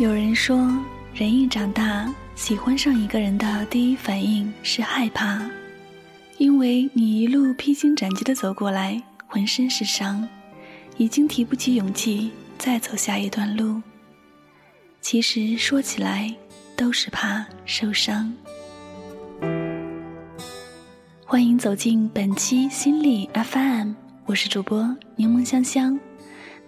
有人说，人一长大，喜欢上一个人的第一反应是害怕，因为你一路披荆斩棘的走过来，浑身是伤，已经提不起勇气再走下一段路。其实说起来，都是怕受伤。欢迎走进本期心理 FM，我是主播柠檬香香。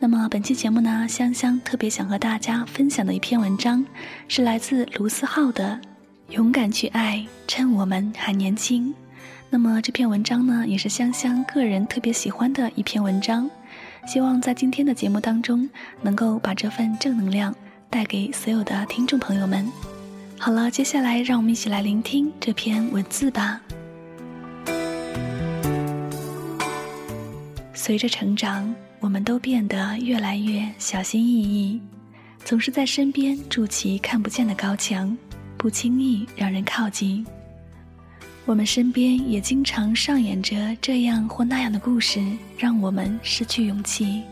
那么本期节目呢，香香特别想和大家分享的一篇文章，是来自卢思浩的《勇敢去爱，趁我们还年轻》。那么这篇文章呢，也是香香个人特别喜欢的一篇文章，希望在今天的节目当中，能够把这份正能量带给所有的听众朋友们。好了，接下来让我们一起来聆听这篇文字吧。随着成长。我们都变得越来越小心翼翼，总是在身边筑起看不见的高墙，不轻易让人靠近。我们身边也经常上演着这样或那样的故事，让我们失去勇气。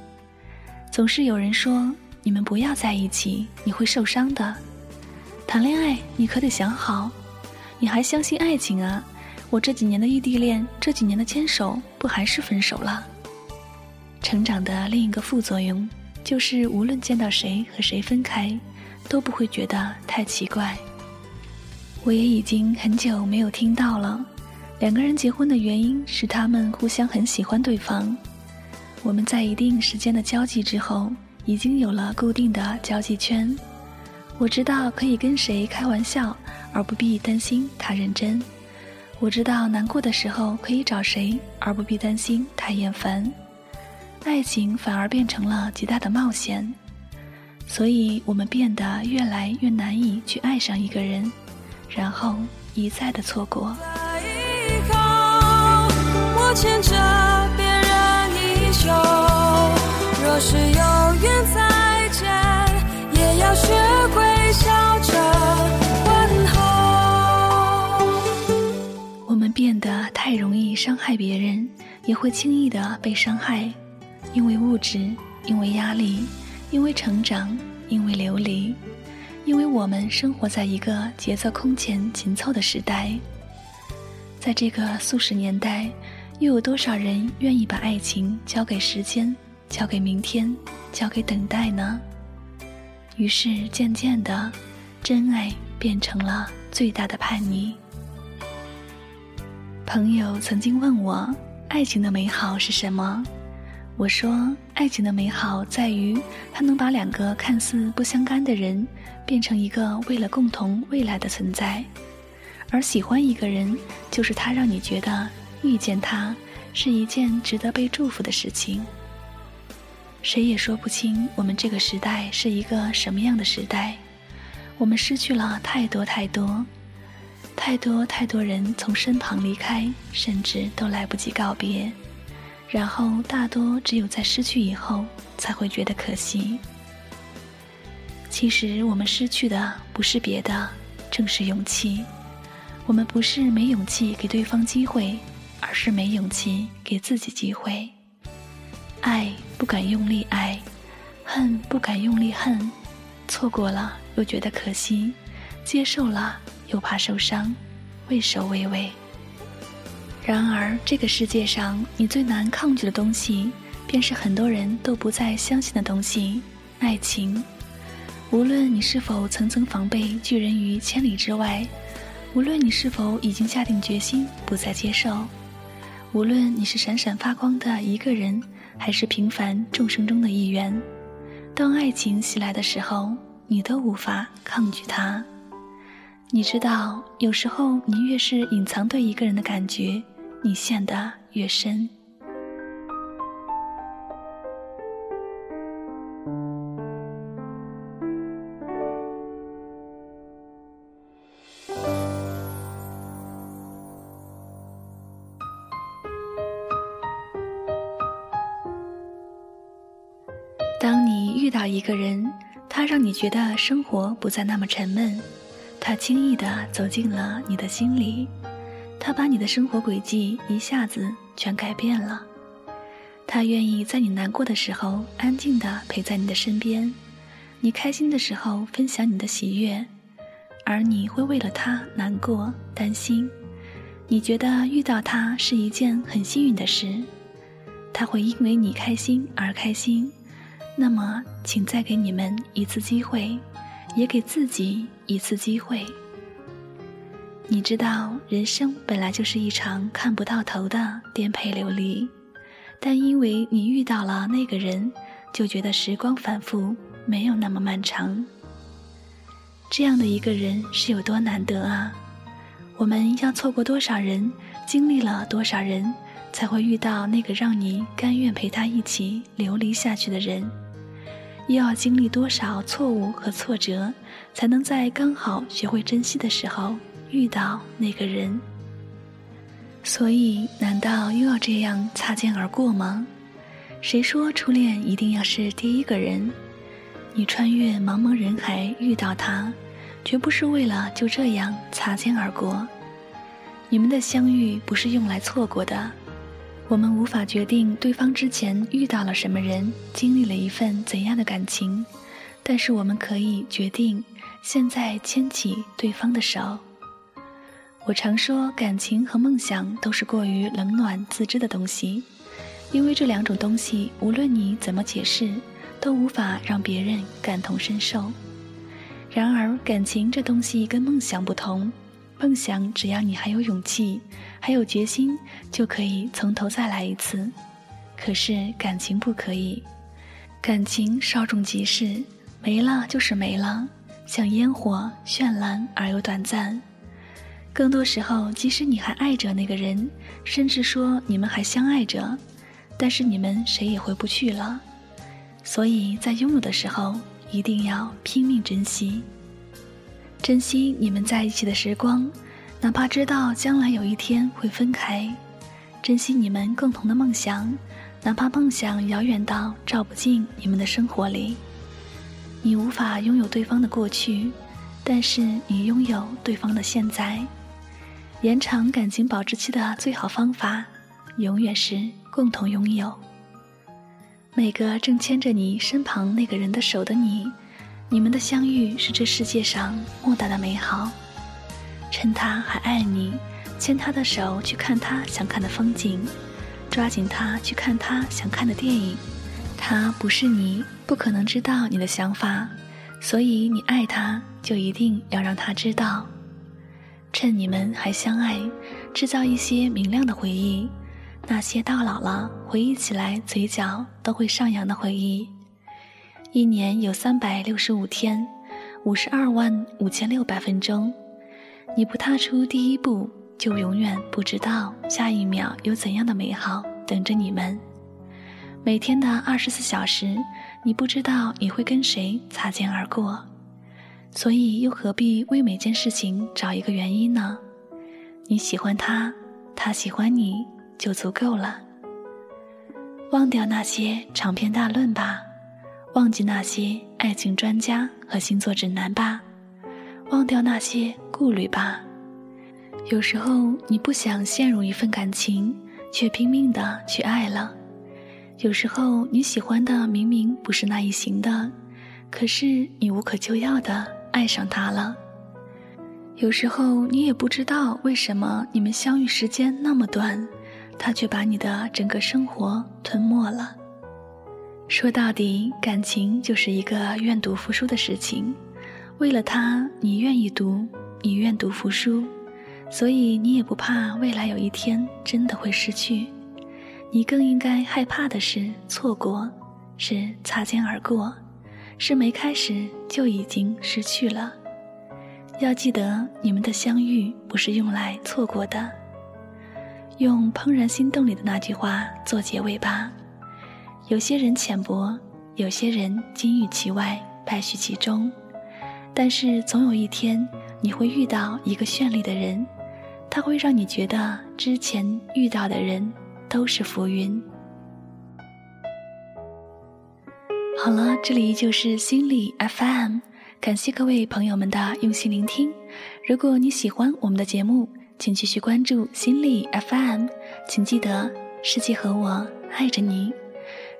总是有人说：“你们不要在一起，你会受伤的。”谈恋爱你可得想好，你还相信爱情啊？我这几年的异地恋，这几年的牵手，不还是分手了？成长的另一个副作用，就是无论见到谁和谁分开，都不会觉得太奇怪。我也已经很久没有听到了，两个人结婚的原因是他们互相很喜欢对方。我们在一定时间的交际之后，已经有了固定的交际圈。我知道可以跟谁开玩笑，而不必担心他认真。我知道难过的时候可以找谁，而不必担心他厌烦。爱情反而变成了极大的冒险，所以我们变得越来越难以去爱上一个人，然后一再的错过。我们变得太容易伤害别人，也会轻易的被伤害。因为物质，因为压力，因为成长，因为流离，因为我们生活在一个节奏空前紧凑的时代。在这个速食年代，又有多少人愿意把爱情交给时间，交给明天，交给等待呢？于是，渐渐的，真爱变成了最大的叛逆。朋友曾经问我，爱情的美好是什么？我说，爱情的美好在于，它能把两个看似不相干的人，变成一个为了共同未来的存在。而喜欢一个人，就是他让你觉得遇见他是一件值得被祝福的事情。谁也说不清我们这个时代是一个什么样的时代，我们失去了太多太多，太多太多人从身旁离开，甚至都来不及告别。然后，大多只有在失去以后，才会觉得可惜。其实，我们失去的不是别的，正是勇气。我们不是没勇气给对方机会，而是没勇气给自己机会。爱不敢用力爱，恨不敢用力恨，错过了又觉得可惜，接受了又怕受伤，畏首畏尾。然而，这个世界上你最难抗拒的东西，便是很多人都不再相信的东西——爱情。无论你是否层层防备拒人于千里之外，无论你是否已经下定决心不再接受，无论你是闪闪发光的一个人，还是平凡众生中的一员，当爱情袭来的时候，你都无法抗拒它。你知道，有时候你越是隐藏对一个人的感觉。你陷得越深。当你遇到一个人，他让你觉得生活不再那么沉闷，他轻易的走进了你的心里。他把你的生活轨迹一下子全改变了，他愿意在你难过的时候安静地陪在你的身边，你开心的时候分享你的喜悦，而你会为了他难过、担心。你觉得遇到他是一件很幸运的事，他会因为你开心而开心。那么，请再给你们一次机会，也给自己一次机会。你知道，人生本来就是一场看不到头的颠沛流离，但因为你遇到了那个人，就觉得时光反复，没有那么漫长。这样的一个人是有多难得啊！我们要错过多少人，经历了多少人，才会遇到那个让你甘愿陪他一起流离下去的人？又要经历多少错误和挫折，才能在刚好学会珍惜的时候遇到那个人？所以，难道又要这样擦肩而过吗？谁说初恋一定要是第一个人？你穿越茫茫人海遇到他，绝不是为了就这样擦肩而过。你们的相遇不是用来错过的。我们无法决定对方之前遇到了什么人，经历了一份怎样的感情，但是我们可以决定现在牵起对方的手。我常说，感情和梦想都是过于冷暖自知的东西，因为这两种东西，无论你怎么解释，都无法让别人感同身受。然而，感情这东西跟梦想不同。梦想，只要你还有勇气，还有决心，就可以从头再来一次。可是感情不可以，感情稍纵即逝，没了就是没了，像烟火，绚烂而又短暂。更多时候，即使你还爱着那个人，甚至说你们还相爱着，但是你们谁也回不去了。所以在拥有的时候，一定要拼命珍惜。珍惜你们在一起的时光，哪怕知道将来有一天会分开；珍惜你们共同的梦想，哪怕梦想遥远到照不进你们的生活里。你无法拥有对方的过去，但是你拥有对方的现在。延长感情保质期的最好方法，永远是共同拥有。每个正牵着你身旁那个人的手的你。你们的相遇是这世界上莫大的美好。趁他还爱你，牵他的手去看他想看的风景，抓紧他去看他想看的电影。他不是你，不可能知道你的想法，所以你爱他，就一定要让他知道。趁你们还相爱，制造一些明亮的回忆，那些到老了回忆起来嘴角都会上扬的回忆。一年有三百六十五天，五十二万五千六百分钟。你不踏出第一步，就永远不知道下一秒有怎样的美好等着你们。每天的二十四小时，你不知道你会跟谁擦肩而过，所以又何必为每件事情找一个原因呢？你喜欢他，他喜欢你，就足够了。忘掉那些长篇大论吧。忘记那些爱情专家和星座指南吧，忘掉那些顾虑吧。有时候你不想陷入一份感情，却拼命的去爱了；有时候你喜欢的明明不是那一型的，可是你无可救药的爱上他了；有时候你也不知道为什么你们相遇时间那么短，他却把你的整个生活吞没了。说到底，感情就是一个愿赌服输的事情。为了他，你愿意赌，你愿赌服输，所以你也不怕未来有一天真的会失去。你更应该害怕的是错过，是擦肩而过，是没开始就已经失去了。要记得，你们的相遇不是用来错过的。用《怦然心动》里的那句话做结尾吧。有些人浅薄，有些人金玉其外，败絮其中。但是总有一天，你会遇到一个绚丽的人，他会让你觉得之前遇到的人都是浮云。好了，这里就是心理 FM，感谢各位朋友们的用心聆听。如果你喜欢我们的节目，请继续关注心理 FM，请记得世界和我爱着你。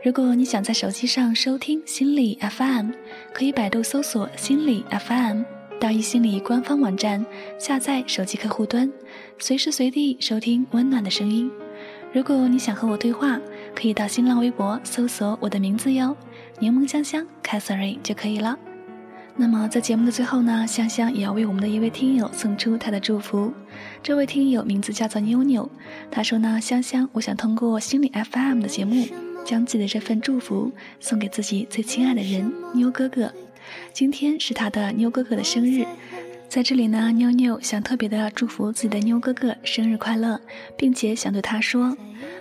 如果你想在手机上收听心理 FM，可以百度搜索心理 FM，到易心理官方网站下载手机客户端，随时随地收听温暖的声音。如果你想和我对话，可以到新浪微博搜索我的名字哟，柠檬香香 Catherine 就可以了。那么在节目的最后呢，香香也要为我们的一位听友送出她的祝福。这位听友名字叫做妞妞，她说呢，香香，我想通过心理 FM 的节目。将自己的这份祝福送给自己最亲爱的人妞哥哥，今天是他的妞哥哥的生日，在这里呢，妞妞想特别的祝福自己的妞哥哥生日快乐，并且想对他说，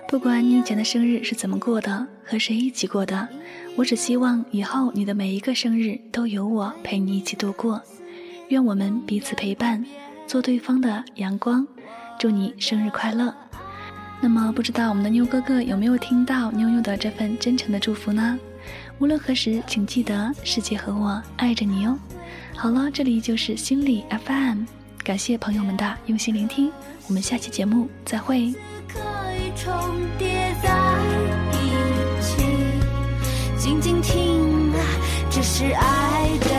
不管你以前的生日是怎么过的，和谁一起过的，我只希望以后你的每一个生日都有我陪你一起度过，愿我们彼此陪伴，做对方的阳光，祝你生日快乐。那么，不知道我们的妞哥哥有没有听到妞妞的这份真诚的祝福呢？无论何时，请记得世界和我爱着你哦。好了，这里就是心理 FM，感谢朋友们的用心聆听，我们下期节目再会。是爱的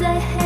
两